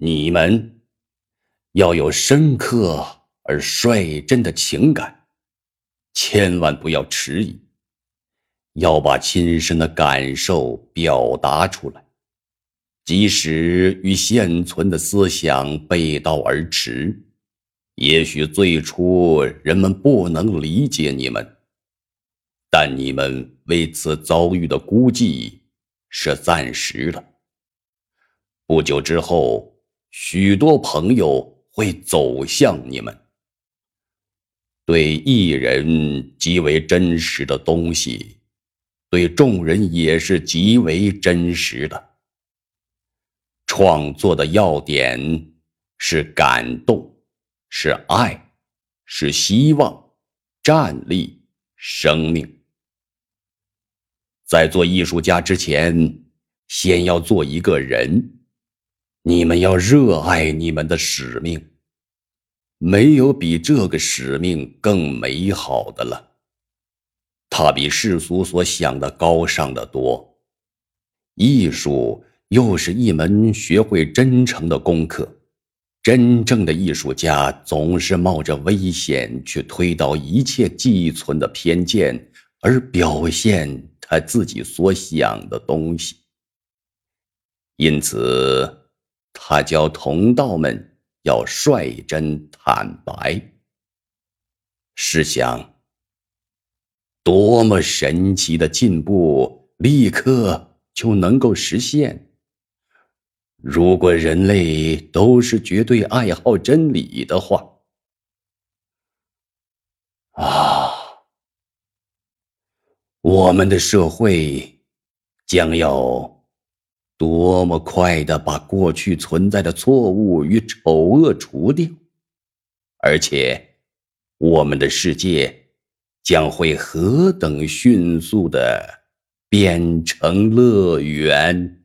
你们要有深刻而率真的情感，千万不要迟疑，要把亲身的感受表达出来，即使与现存的思想背道而驰，也许最初人们不能理解你们，但你们为此遭遇的孤寂是暂时的。不久之后，许多朋友会走向你们。对一人极为真实的东西，对众人也是极为真实的。创作的要点是感动，是爱，是希望，站立，生命。在做艺术家之前，先要做一个人。你们要热爱你们的使命，没有比这个使命更美好的了。它比世俗所想的高尚的多。艺术又是一门学会真诚的功课。真正的艺术家总是冒着危险去推倒一切寄存的偏见，而表现他自己所想的东西。因此。他教同道们要率真坦白。试想，多么神奇的进步，立刻就能够实现！如果人类都是绝对爱好真理的话，啊，我们的社会将要……多么快的把过去存在的错误与丑恶除掉，而且，我们的世界将会何等迅速的变成乐园！